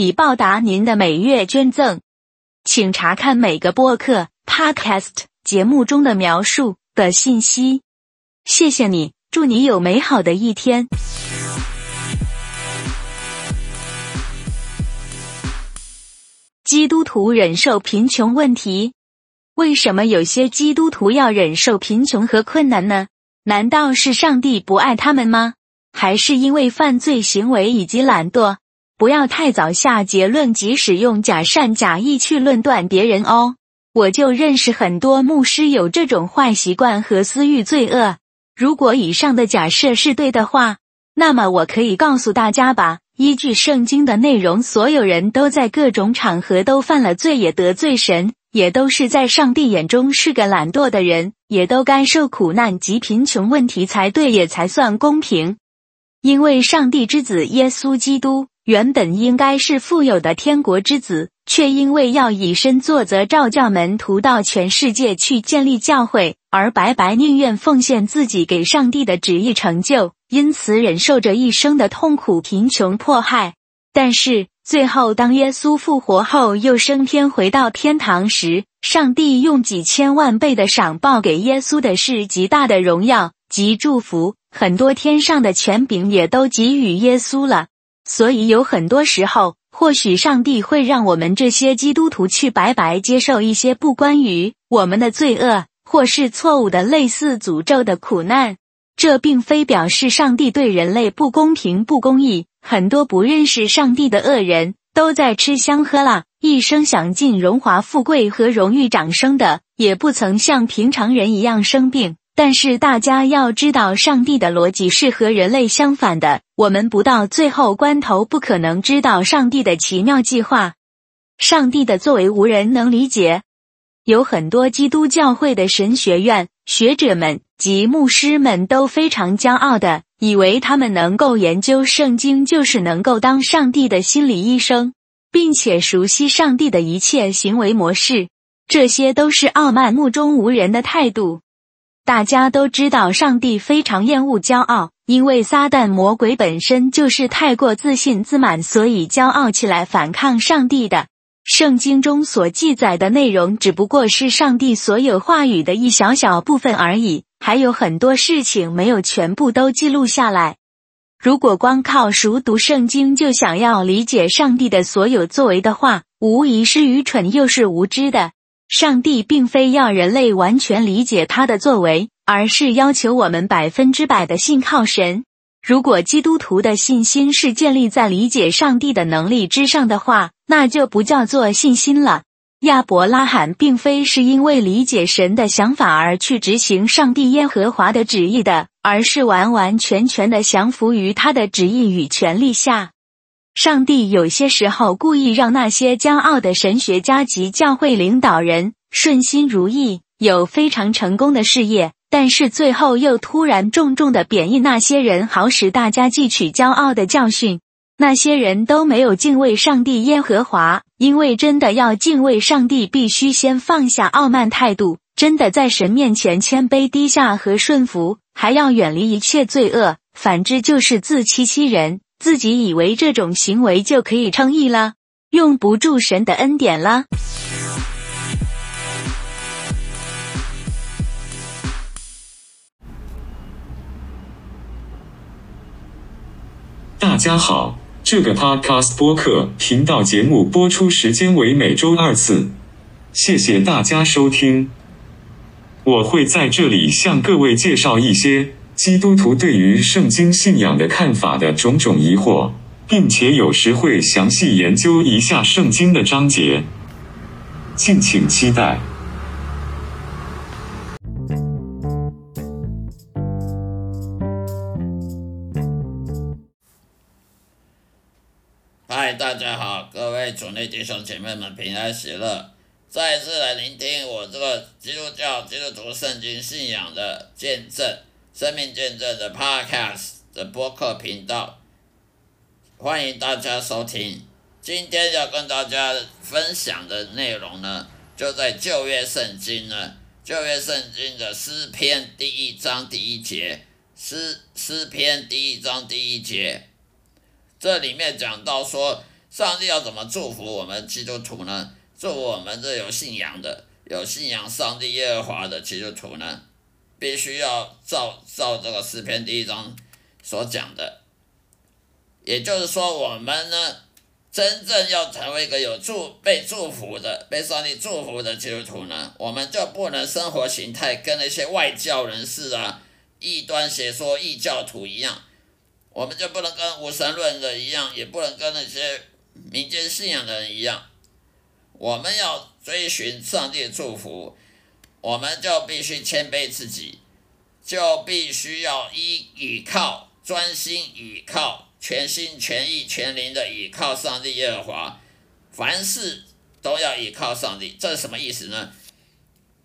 以报答您的每月捐赠，请查看每个播客 （podcast） 节目中的描述的信息。谢谢你，祝你有美好的一天。基督徒忍受贫穷问题，为什么有些基督徒要忍受贫穷和困难呢？难道是上帝不爱他们吗？还是因为犯罪行为以及懒惰？不要太早下结论及使用假善假意去论断别人哦。我就认识很多牧师有这种坏习惯和私欲罪恶。如果以上的假设是对的话，那么我可以告诉大家吧：依据圣经的内容，所有人都在各种场合都犯了罪，也得罪神，也都是在上帝眼中是个懒惰的人，也都该受苦难及贫穷问题才对，也才算公平。因为上帝之子耶稣基督。原本应该是富有的天国之子，却因为要以身作则，召教门徒到全世界去建立教会，而白白宁愿奉献自己给上帝的旨意成就，因此忍受着一生的痛苦、贫穷、迫害。但是最后，当耶稣复活后又升天回到天堂时，上帝用几千万倍的赏报给耶稣的是极大的荣耀及祝福，很多天上的权柄也都给予耶稣了。所以有很多时候，或许上帝会让我们这些基督徒去白白接受一些不关于我们的罪恶，或是错误的类似诅咒的苦难。这并非表示上帝对人类不公平、不公义。很多不认识上帝的恶人都在吃香喝辣，一生享尽荣华富贵和荣誉掌声的，也不曾像平常人一样生病。但是大家要知道，上帝的逻辑是和人类相反的。我们不到最后关头，不可能知道上帝的奇妙计划。上帝的作为无人能理解。有很多基督教会的神学院学者们及牧师们都非常骄傲的，以为他们能够研究圣经，就是能够当上帝的心理医生，并且熟悉上帝的一切行为模式。这些都是傲慢、目中无人的态度。大家都知道，上帝非常厌恶骄傲，因为撒旦魔鬼本身就是太过自信自满，所以骄傲起来反抗上帝的。圣经中所记载的内容只不过是上帝所有话语的一小小部分而已，还有很多事情没有全部都记录下来。如果光靠熟读圣经就想要理解上帝的所有作为的话，无疑是愚蠢又是无知的。上帝并非要人类完全理解他的作为，而是要求我们百分之百的信靠神。如果基督徒的信心是建立在理解上帝的能力之上的话，那就不叫做信心了。亚伯拉罕并非是因为理解神的想法而去执行上帝耶和华的旨意的，而是完完全全的降服于他的旨意与权力下。上帝有些时候故意让那些骄傲的神学家及教会领导人顺心如意，有非常成功的事业，但是最后又突然重重的贬义那些人，好使大家汲取骄傲的教训。那些人都没有敬畏上帝耶和华，因为真的要敬畏上帝，必须先放下傲慢态度，真的在神面前谦卑低下和顺服，还要远离一切罪恶。反之就是自欺欺人。自己以为这种行为就可以称义了，用不住神的恩典了。大家好，这个 Podcast 播客频道节目播出时间为每周二次，谢谢大家收听。我会在这里向各位介绍一些。基督徒对于圣经信仰的看法的种种疑惑，并且有时会详细研究一下圣经的章节，敬请期待。嗨，大家好，各位主内弟兄姐妹们平安喜乐，再一次来聆听我这个基督教基督徒圣经信仰的见证、生命见证的 Podcast 的播客频道，欢迎大家收听。今天要跟大家分享的内容呢，就在旧约圣经呢，旧约圣经的诗篇第一章第一节，诗诗篇第一章第一节。这里面讲到说，上帝要怎么祝福我们基督徒呢？祝福我们这有信仰的、有信仰上帝耶和华的基督徒呢？必须要照照这个诗篇第一章所讲的，也就是说，我们呢，真正要成为一个有祝被祝福的、被上帝祝福的基督徒呢，我们就不能生活形态跟那些外教人士啊、异端邪说异教徒一样。我们就不能跟无神论的一样，也不能跟那些民间信仰的人一样。我们要追寻上帝的祝福，我们就必须谦卑自己，就必须要依倚靠、专心倚靠、全心全意全灵的倚靠上帝耶和华。凡事都要依靠上帝，这是什么意思呢？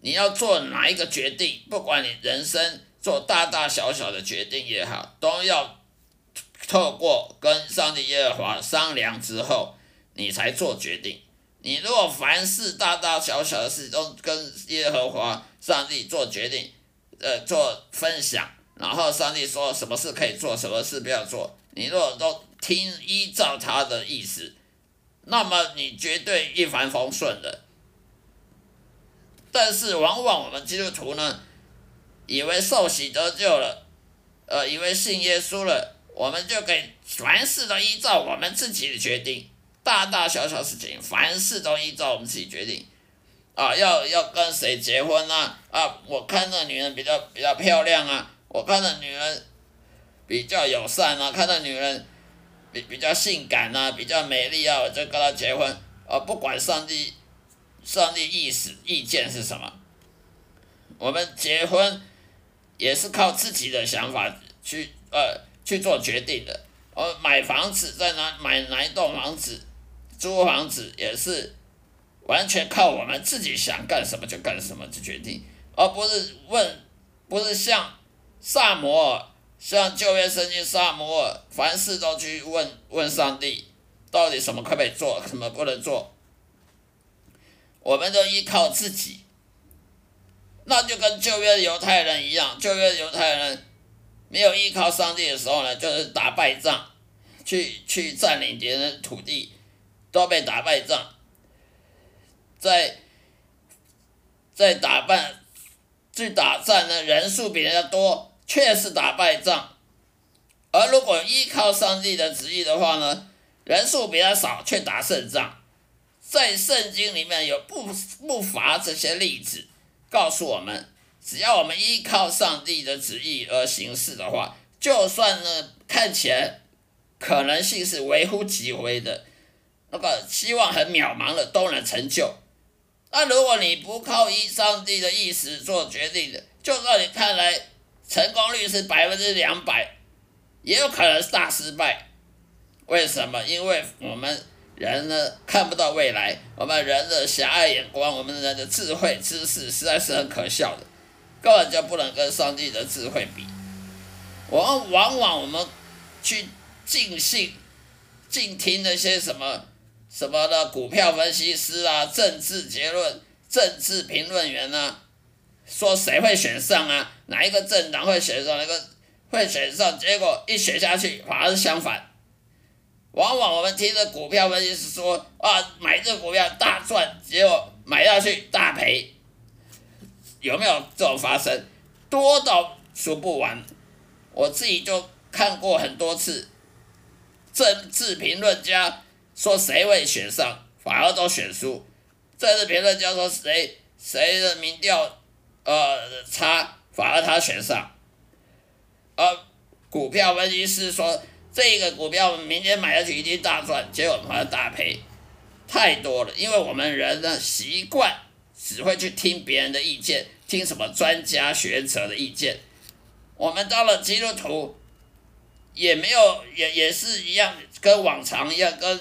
你要做哪一个决定，不管你人生做大大小小的决定也好，都要。透过跟上帝耶和华商量之后，你才做决定。你如果凡事大大小小的事都跟耶和华上帝做决定，呃，做分享，然后上帝说什么事可以做，什么事不要做，你如果都听依照他的意思，那么你绝对一帆风顺的。但是往往我们基督徒呢，以为受洗得救了，呃，以为信耶稣了。我们就可以凡事都依照我们自己的决定，大大小小事情，凡事都依照我们自己决定。啊，要要跟谁结婚啊？啊，我看那女人比较比较漂亮啊，我看那女人比较友善啊，看那女人比比较性感啊，比较美丽啊，我就跟她结婚。啊，不管上帝上帝意思意见是什么，我们结婚也是靠自己的想法去呃。去做决定的，呃，买房子在哪买哪一栋房子，租房子也是完全靠我们自己想干什么就干什么去决定，而不是问，不是像萨摩尔，像旧约圣经萨摩尔，凡事都去问问上帝，到底什么可以做，什么不能做，我们都依靠自己，那就跟旧约犹太人一样，旧约犹太人。没有依靠上帝的时候呢，就是打败仗，去去占领别人土地，都被打败仗。在在打败去打仗呢，人数比人家多，确实打败仗。而如果依靠上帝的旨意的话呢，人数比较少，却打胜仗。在圣经里面有不不乏这些例子，告诉我们。只要我们依靠上帝的旨意而行事的话，就算呢看起来可能性是微乎其微的，那个希望很渺茫的都能成就。那如果你不靠依上帝的意思做决定的，就算你看来成功率是百分之两百，也有可能是大失败。为什么？因为我们人呢看不到未来，我们人的狭隘眼光，我们人的智慧知识实在是很可笑的。根本就不能跟上帝的智慧比。我们往往我们去尽信、尽听那些什么什么的股票分析师啊、政治结论、政治评论员啊，说谁会选上啊？哪一个政党会选上？哪个会选上？结果一选下去，反而是相反。往往我们听着股票分析师说啊，买这股票大赚，结果买下去大赔。有没有这种发生？多到数不完，我自己就看过很多次。政治评论家说谁会选上，反而都选输；政治评论家说谁谁的民调呃差，反而他选上。而股票分析师说这个股票明天买下去一定大赚，结果反而大赔，太多了。因为我们人呢习惯只会去听别人的意见。听什么专家学者的意见？我们当了基督徒，也没有也也是一样，跟往常一样，跟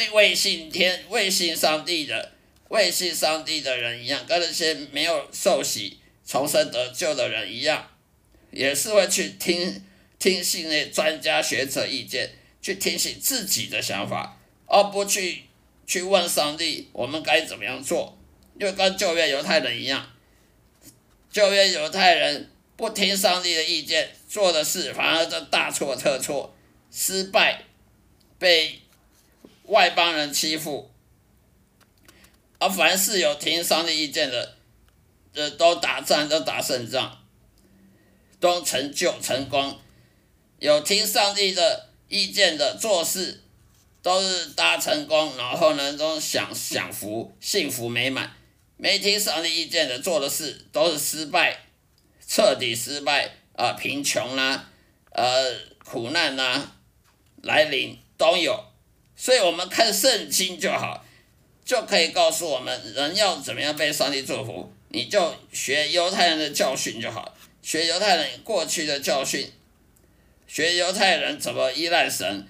非未信天、未信上帝的、未信上帝的人一样，跟那些没有受洗、重生得救的人一样，也是会去听听信那专家学者意见，去听信自己的想法，而不去去问上帝我们该怎么样做。就跟旧约犹太人一样，旧约犹太人不听上帝的意见，做的事反而就大错特错，失败，被外邦人欺负。而凡是有听上帝意见的，这都打仗都打胜仗，都成就成功。有听上帝的意见的做事，都是大成功，然后呢都享享福，幸福美满。没听上帝意见的做的事都是失败，彻底失败啊！贫穷啦，呃，苦难啦，来临都有，所以我们看圣经就好，就可以告诉我们人要怎么样被上帝祝福。你就学犹太人的教训就好，学犹太人过去的教训，学犹太人怎么依赖神，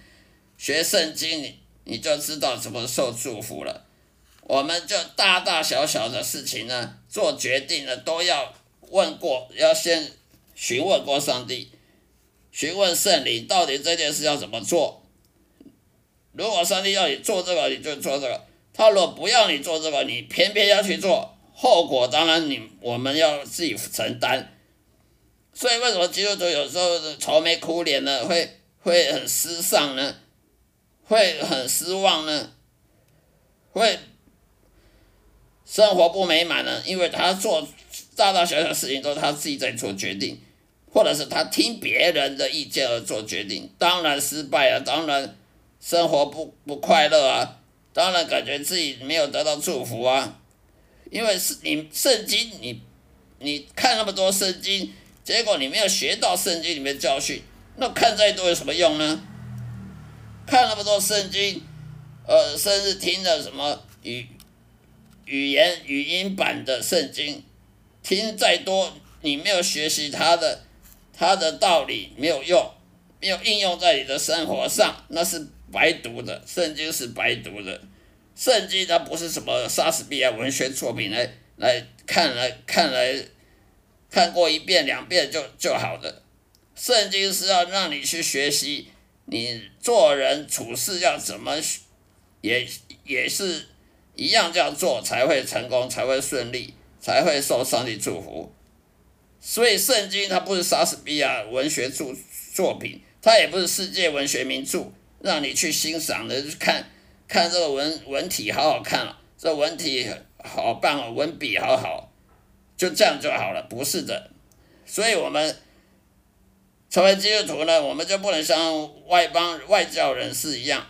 学圣经你你就知道怎么受祝福了。我们就大大小小的事情呢，做决定呢，都要问过，要先询问过上帝，询问圣灵，到底这件事要怎么做。如果上帝要你做这个，你就做这个；他如果不要你做这个，你偏偏要去做，后果当然你我们要自己承担。所以为什么基督徒有时候愁眉苦脸呢？会会很失丧呢？会很失望呢？会？生活不美满呢，因为他做大大小小事情都是他自己在做决定，或者是他听别人的意见而做决定，当然失败了，当然生活不不快乐啊，当然感觉自己没有得到祝福啊，因为是你圣经你你看那么多圣经，结果你没有学到圣经里面教训，那看再多有什么用呢？看那么多圣经，呃，甚至听了什么语。语言语音版的圣经，听再多，你没有学习它的，它的道理没有用，没有应用在你的生活上，那是白读的。圣经是白读的，圣经它不是什么莎士比亚文学作品来来看来看来看过一遍两遍就就好的。圣经是要让你去学习，你做人处事要怎么，也也是。一样这样做才会成功，才会顺利，才会受上帝祝福。所以圣经它不是莎士比亚文学作作品，它也不是世界文学名著，让你去欣赏的，看看这个文文体好好看了，这文体好棒哦，文笔好好，就这样就好了，不是的。所以我们成为基督徒呢，我们就不能像外邦外教人士一样。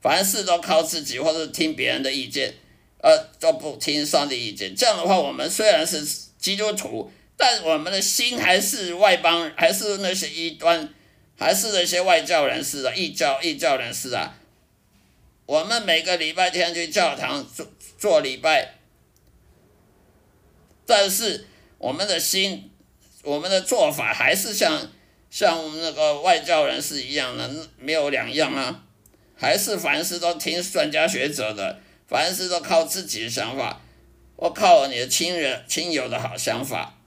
凡事都靠自己，或者听别人的意见，呃，都不听上帝意见。这样的话，我们虽然是基督徒，但我们的心还是外邦，还是那些异端，还是那些外教人士啊，异教异教人士啊。我们每个礼拜天去教堂做做礼拜，但是我们的心，我们的做法还是像像我们那个外教人士一样的，没有两样啊。还是凡事都听专家学者的，凡事都靠自己的想法，我靠你的亲人亲友的好想法，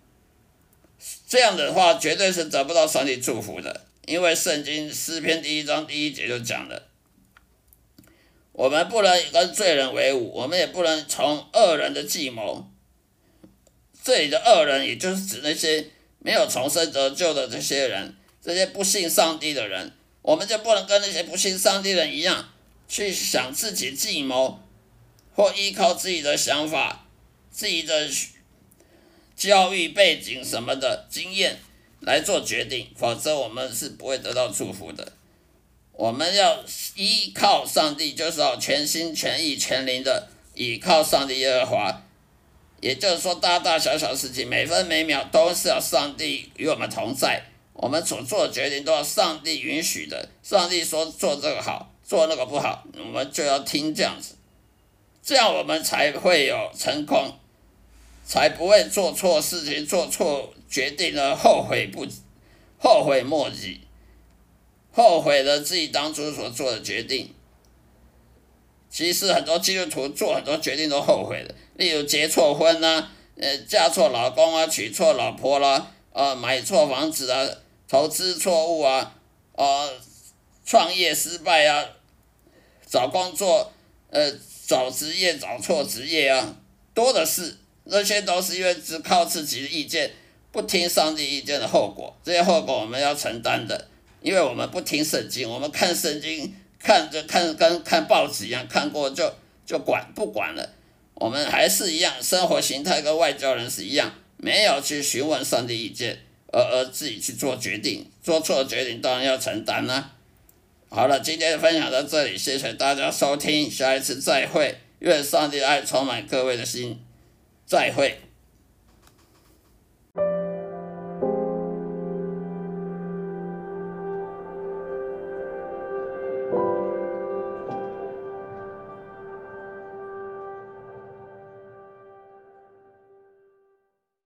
这样的话绝对是得不到上帝祝福的。因为圣经诗篇第一章第一节就讲了，我们不能跟罪人为伍，我们也不能从恶人的计谋。这里的恶人，也就是指那些没有重生得救的这些人，这些不信上帝的人。我们就不能跟那些不信上帝的人一样，去想自己计谋，或依靠自己的想法、自己的教育背景什么的经验来做决定，否则我们是不会得到祝福的。我们要依靠上帝，就是要全心全意全灵的依靠上帝耶和华。也就是说，大大小小事情，每分每秒都是要上帝与我们同在。我们所做的决定都要上帝允许的，上帝说做这个好，做那个不好，我们就要听这样子，这样我们才会有成功，才不会做错事情、做错决定了后悔不后悔莫及。后悔了自己当初所做的决定。其实很多基督徒做很多决定都后悔了，例如结错婚呐，呃，嫁错老公啊，娶错老婆啦，呃，买错房子啊，投资错误啊，呃，创业失败啊，找工作，呃，找职业找错职业啊，多的是。那些都是因为只靠自己的意见，不听上帝意见的后果。这些后果我们要承担的，因为我们不听圣经，我们看圣经看着看跟看报纸一样，看过就就管不管了。我们还是一样，生活形态跟外交人士一样，没有去询问上帝意见，而而自己去做决定，做错决定当然要承担啦。好了，今天分享到这里，谢谢大家收听，下一次再会，愿上帝爱充满各位的心。再会。